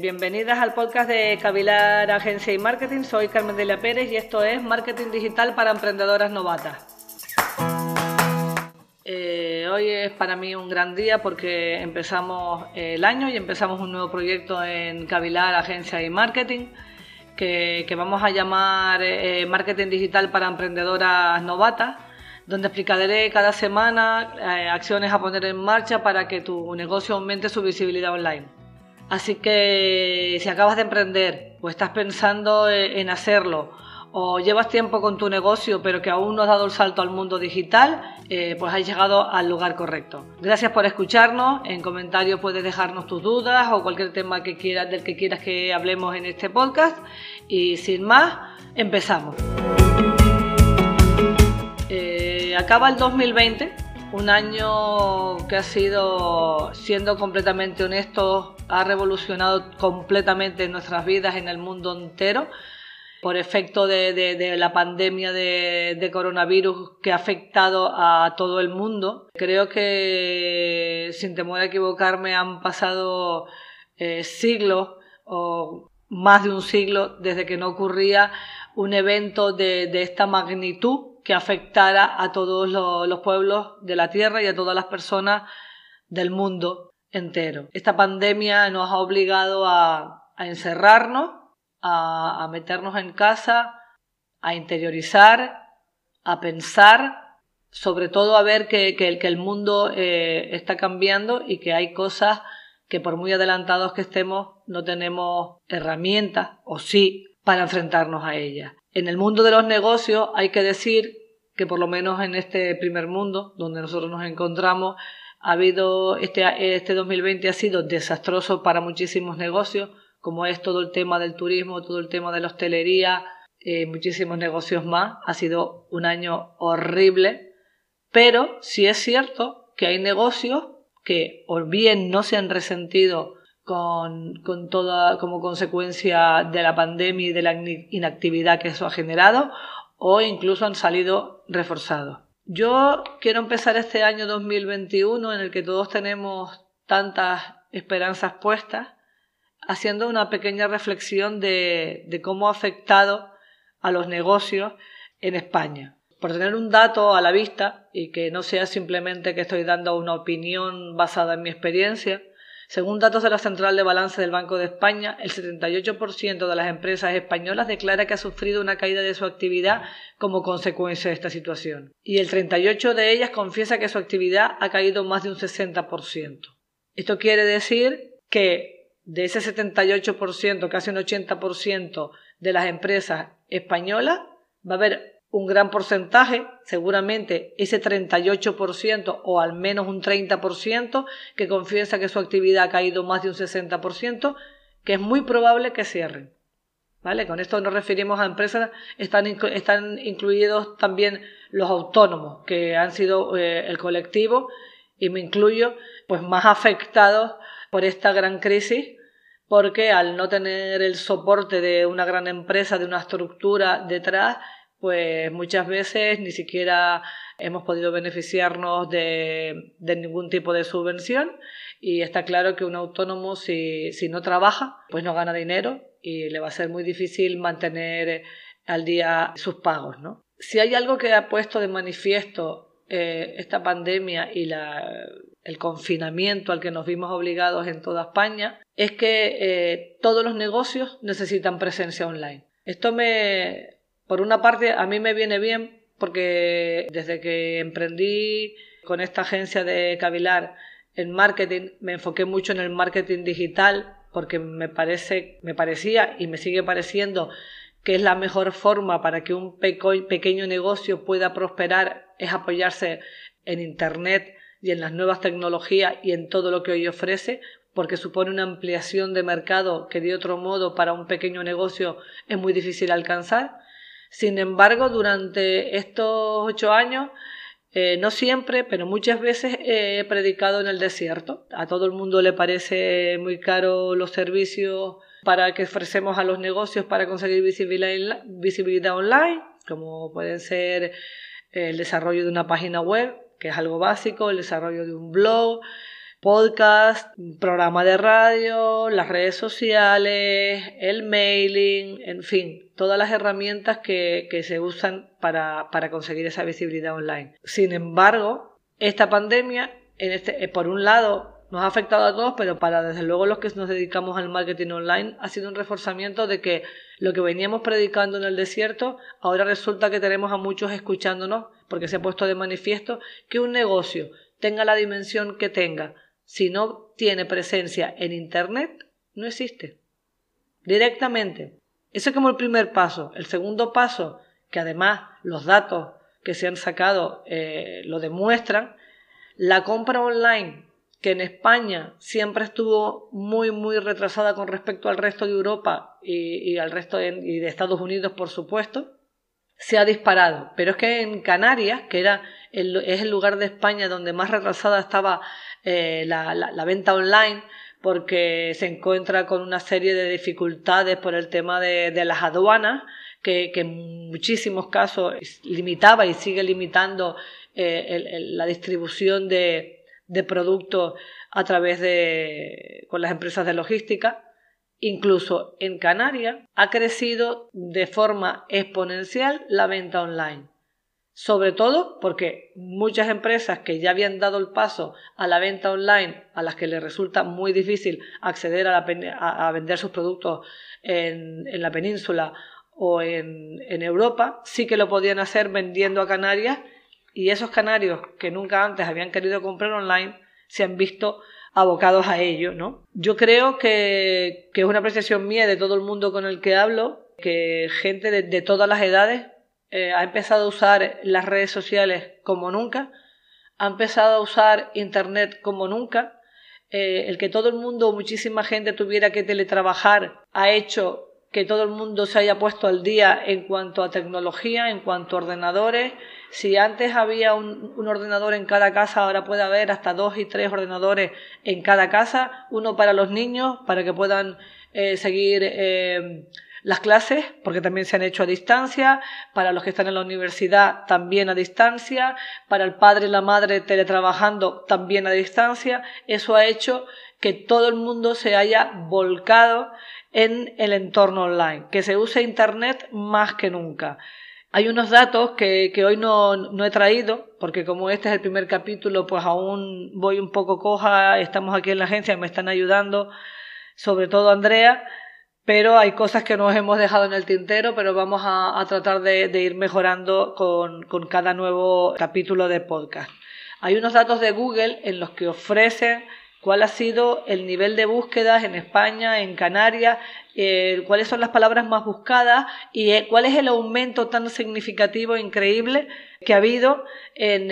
Bienvenidas al podcast de Cavilar Agencia y Marketing. Soy Carmen Delia Pérez y esto es Marketing Digital para Emprendedoras Novatas. Eh, hoy es para mí un gran día porque empezamos el año y empezamos un nuevo proyecto en Cavilar Agencia y Marketing que, vamos a llamar eh, Marketing Digital para Emprendedoras Novatas donde explicaré cada semana eh, acciones a poner en marcha para que tu negocio aumente su visibilidad online. Así que si acabas de emprender o estás pensando eh, en hacerlo o llevas tiempo con tu negocio pero que aún no has dado el salto al mundo digital, eh, pues has llegado al lugar correcto. Gracias por escucharnos. En comentarios puedes dejarnos tus dudas o cualquier tema que quieras, del que quieras que hablemos en este podcast. Y sin más, empezamos acaba el 2020, un año que ha sido, siendo completamente honesto, ha revolucionado completamente nuestras vidas en el mundo entero por efecto de, la pandemia de, coronavirus que ha afectado a todo el mundo. Creo que, sin temor a equivocarme, han pasado eh, siglos o más de un siglo desde que no ocurría un evento de esta magnitud que afectara a todos los, pueblos de la Tierra y a todas las personas del mundo entero. Esta pandemia nos ha obligado a, encerrarnos, a, meternos en casa, a interiorizar, a pensar, sobre todo a ver que, el mundo eh, está cambiando y que hay cosas que por muy adelantados que estemos no tenemos herramientas, o sí, para enfrentarnos a ellas. En el mundo de los negocios hay que decir que por lo menos en este primer mundo donde nosotros nos encontramos, ha habido este, este 2020 ha sido desastroso para muchísimos negocios, como es todo el tema del turismo, todo el tema de la hostelería, eh, muchísimos negocios más. Ha sido un año horrible, pero sí es cierto que hay negocios que o bien no se han resentido con, con toda como consecuencia de la pandemia y de la inactividad que eso ha generado, o incluso han salido reforzados. Yo quiero empezar este año 2021 en el que todos tenemos tantas esperanzas puestas, haciendo una pequeña reflexión de cómo ha afectado a los negocios en España. Por tener un dato a la vista y que no sea simplemente que estoy dando una opinión basada en mi experiencia, según datos de la Central de Balance del Banco de España, el 78% de las empresas españolas declara que ha sufrido una caída de su actividad como consecuencia de esta situación. Y el 38% de ellas confiesa que su actividad ha caído más de un 60%. Esto quiere decir que de ese 78%, casi un 80% de las empresas españolas, va a haber un gran porcentaje, seguramente ese 38% o al menos un 30% que confiesa que su actividad ha caído más de un 60%, que es muy probable que cierren. ¿Vale? Con esto nos referimos a empresas, están, están incluidos también los autónomos, que han sido eh, el colectivo, y me incluyo, pues más afectados por esta gran crisis, porque al no tener el soporte de una gran empresa, de una estructura detrás, pues muchas veces ni siquiera hemos podido beneficiarnos de, ningún tipo de subvención y está claro que un autónomo si, no trabaja pues no gana dinero y le va a ser muy difícil mantener al día sus pagos. ¿no? Si hay algo que ha puesto de manifiesto eh, esta pandemia y el confinamiento al que nos vimos obligados en toda España es que eh, todos los negocios necesitan presencia online. Esto me, por una parte, a mí me viene bien porque desde que emprendí con esta agencia de Cavilar en marketing, me enfoqué mucho en el marketing digital porque me parece, me parecía y me sigue pareciendo que es la mejor forma para que un pequeño negocio pueda prosperar es apoyarse en Internet y en las nuevas tecnologías y en todo lo que hoy ofrece, porque supone una ampliación de mercado que de otro modo para un pequeño negocio es muy difícil alcanzar. Sin embargo, durante estos ocho años, eh, no siempre, pero muchas veces he predicado en el desierto. A todo el mundo le parece muy caro los servicios para que ofrecemos a los negocios para conseguir visibilidad, visibilidad online, como pueden ser el desarrollo de una página web, que es algo básico, el desarrollo de un blog, podcast, programa de radio, las redes sociales, el mailing, en fin, todas las herramientas que, se usan para, para conseguir esa visibilidad online. Sin embargo, esta pandemia, en este, eh, por un lado, nos ha afectado a todos, pero para desde luego los que nos dedicamos al marketing online ha sido un reforzamiento de que lo que veníamos predicando en el desierto, ahora resulta que tenemos a muchos escuchándonos porque se ha puesto de manifiesto que un negocio tenga la dimensión que tenga, si no tiene presencia en Internet, no existe. Directamente. Ese es como el primer paso. El segundo paso, que además los datos que se han sacado eh, lo demuestran, la compra online que en España siempre estuvo muy, muy retrasada con respecto al resto de Europa y, al resto y de Estados Unidos, por supuesto, se ha disparado. Pero es que en Canarias, que era es el lugar de España donde más retrasada estaba eh, la, venta online, porque se encuentra con una serie de dificultades por el tema de, las aduanas, que, en muchísimos casos limitaba y sigue limitando eh, la distribución de, de productos a través de con las empresas de logística. Incluso en Canarias ha crecido de forma exponencial la venta online. Sobre todo porque muchas empresas que ya habían dado el paso a la venta online, a las que les resulta muy difícil acceder a, vender sus productos en, en la península o en, en Europa, sí que lo podían hacer vendiendo a Canarias y esos canarios que nunca antes habían querido comprar online se han visto abocados a ello, ¿no? Yo creo que, es una apreciación mía de todo el mundo con el que hablo, que gente de, todas las edades eh, ha empezado a usar las redes sociales como nunca, ha empezado a usar Internet como nunca, eh, el que todo el mundo, muchísima gente tuviera que teletrabajar, ha hecho que todo el mundo se haya puesto al día en cuanto a tecnología, en cuanto a ordenadores. Si antes había un, ordenador en cada casa, ahora puede haber hasta dos y tres ordenadores en cada casa, uno para los niños, para que puedan eh, seguir eh, las clases, porque también se han hecho a distancia, para los que están en la universidad también a distancia, para el padre y la madre teletrabajando también a distancia. Eso ha hecho que todo el mundo se haya volcado en el entorno online, que se use Internet más que nunca. Hay unos datos que, hoy no, no, he traído, porque como este es el primer capítulo, pues aún voy un poco coja, estamos aquí en la agencia, me están ayudando, sobre todo Andrea, pero hay cosas que nos hemos dejado en el tintero, pero vamos a, tratar de, de, ir mejorando con, con cada nuevo capítulo de podcast. Hay unos datos de Google en los que ofrecen cuál ha sido el nivel de búsquedas en España, en Canarias, eh, cuáles son las palabras más buscadas y eh, cuál es el aumento tan significativo e increíble que ha habido en,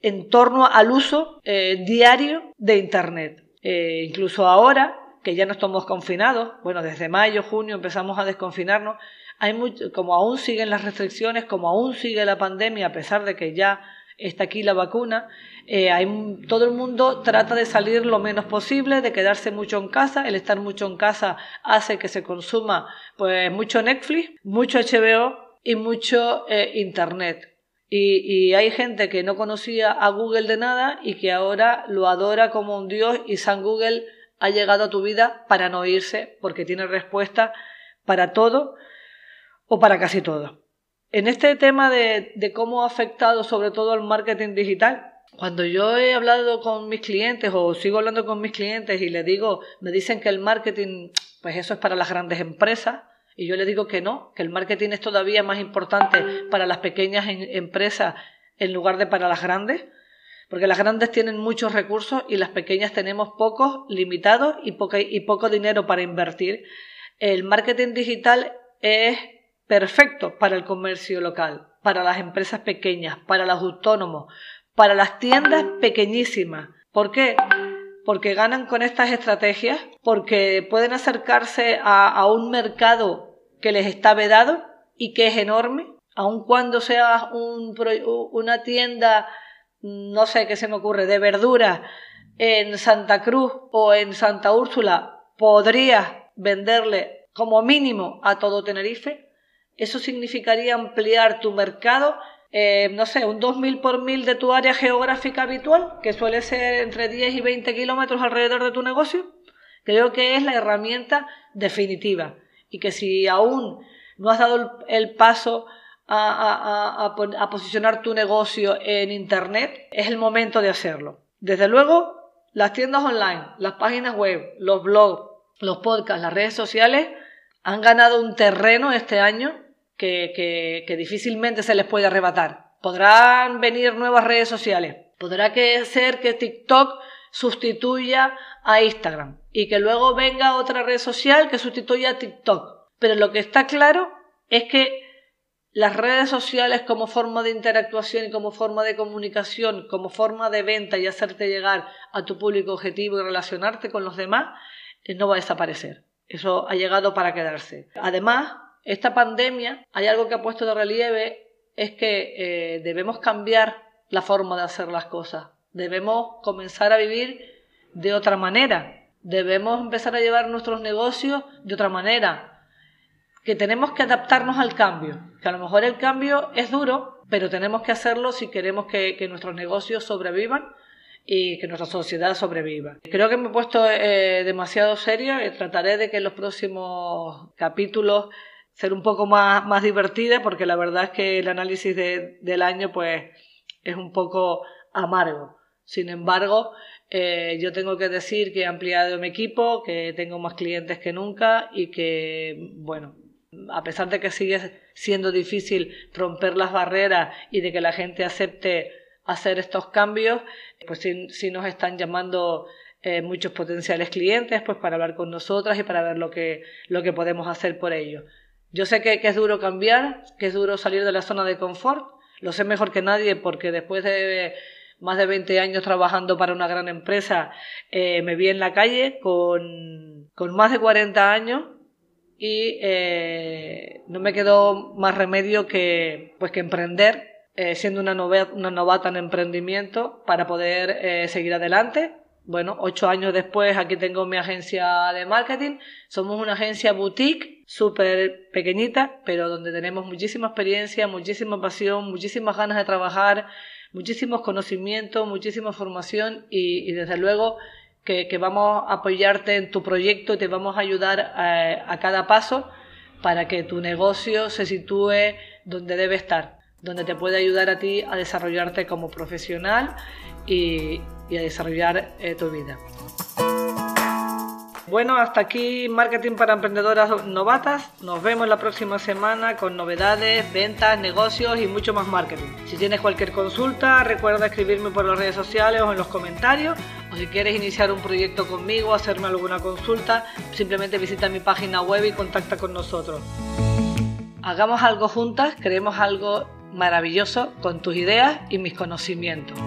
en, torno al uso eh, diario de Internet. incluso ahora, que ya no estamos confinados, bueno, desde mayo, junio empezamos a desconfinarnos, hay como aún siguen las restricciones, como aún sigue la pandemia, a pesar de que ya está aquí la vacuna, eh, hay, todo el mundo trata de salir lo menos posible, de quedarse mucho en casa. El estar mucho en casa hace que se consuma pues mucho Netflix, mucho HBO y mucho eh, Internet. Y, y, hay gente que no conocía a Google de nada y que ahora lo adora como un dios y San Google ha llegado a tu vida para no irse porque tiene respuesta para todo o para casi todo. En este tema de, cómo ha afectado sobre todo al marketing digital, cuando yo he hablado con mis clientes o sigo hablando con mis clientes y les digo, me dicen que el marketing, pues eso es para las grandes empresas, y yo les digo que no, que el marketing es todavía más importante para las pequeñas empresas en lugar de para las grandes, porque las grandes tienen muchos recursos y las pequeñas tenemos pocos, limitados y, y poco dinero para invertir. El marketing digital es perfecto para el comercio local, para las empresas pequeñas, para los autónomos, para las tiendas pequeñísimas. ¿Por qué? Porque ganan con estas estrategias, porque pueden acercarse a, un mercado que les está vedado y que es enorme, aun cuando sea una tienda, no sé qué se me ocurre, de verduras en Santa Cruz o en Santa Úrsula, podrías venderle como mínimo a todo Tenerife. Eso significaría ampliar tu mercado eh, no sé, un 2000 por 1000 de tu área geográfica habitual, que suele ser entre 10 y 20 kilómetros alrededor de tu negocio, creo que es la herramienta definitiva. Y que si aún no has dado el paso a, a, posicionar tu negocio en Internet, es el momento de hacerlo. Desde luego, las tiendas online, las páginas web, los blogs, los podcasts, las redes sociales han ganado un terreno este año que, difícilmente se les puede arrebatar. Podrán venir nuevas redes sociales, podrá que ser que TikTok sustituya a Instagram y que luego venga otra red social que sustituya a TikTok. Pero lo que está claro es que las redes sociales como forma de interactuación y como forma de comunicación, como forma de venta y hacerte llegar a tu público objetivo y relacionarte con los demás, eh, no va a desaparecer. Eso ha llegado para quedarse. Además, esta pandemia, hay algo que ha puesto de relieve, es que eh, debemos cambiar la forma de hacer las cosas. Debemos comenzar a vivir de otra manera. Debemos empezar a llevar nuestros negocios de otra manera que tenemos que adaptarnos al cambio, que a lo mejor el cambio es duro, pero tenemos que hacerlo si queremos que, nuestros negocios sobrevivan y que nuestra sociedad sobreviva. Creo que me he puesto eh, demasiado serio y trataré de que en los próximos capítulos ser un poco más, más divertida porque la verdad es que el análisis del año pues es un poco amargo. Sin embargo, eh, yo tengo que decir que he ampliado mi equipo, que tengo más clientes que nunca y que, bueno, a pesar de que sigue siendo difícil romper las barreras y de que la gente acepte hacer estos cambios, pues sí, nos están llamando eh, muchos potenciales clientes pues para hablar con nosotras y para ver lo que, lo que podemos hacer por ellos. Yo sé que, es duro cambiar, que es duro salir de la zona de confort, lo sé mejor que nadie porque después de más de 20 años trabajando para una gran empresa, eh, me vi en la calle con, con más de 40 años y eh, no me quedó más remedio que, pues, que emprender, eh, siendo una novata, una novata en emprendimiento, para poder eh, seguir adelante. Bueno, ocho años después aquí tengo mi agencia de marketing. Somos una agencia boutique, súper pequeñita, pero donde tenemos muchísima experiencia, muchísima pasión, muchísimas ganas de trabajar, muchísimos conocimientos, muchísima formación y, y desde luego que, vamos a apoyarte en tu proyecto y te vamos a ayudar eh, a, cada paso para que tu negocio se sitúe donde debe estar, donde te puede ayudar a ti a desarrollarte como profesional y, a desarrollar eh, tu vida. Bueno, hasta aquí Marketing para Emprendedoras Novatas. Nos vemos la próxima semana con novedades, ventas, negocios y mucho más marketing. Si tienes cualquier consulta, recuerda escribirme por las redes sociales o en los comentarios. O si quieres iniciar un proyecto conmigo, hacerme alguna consulta, simplemente visita mi página web y contacta con nosotros. Hagamos algo juntas, creemos algo maravilloso con tus ideas y mis conocimientos.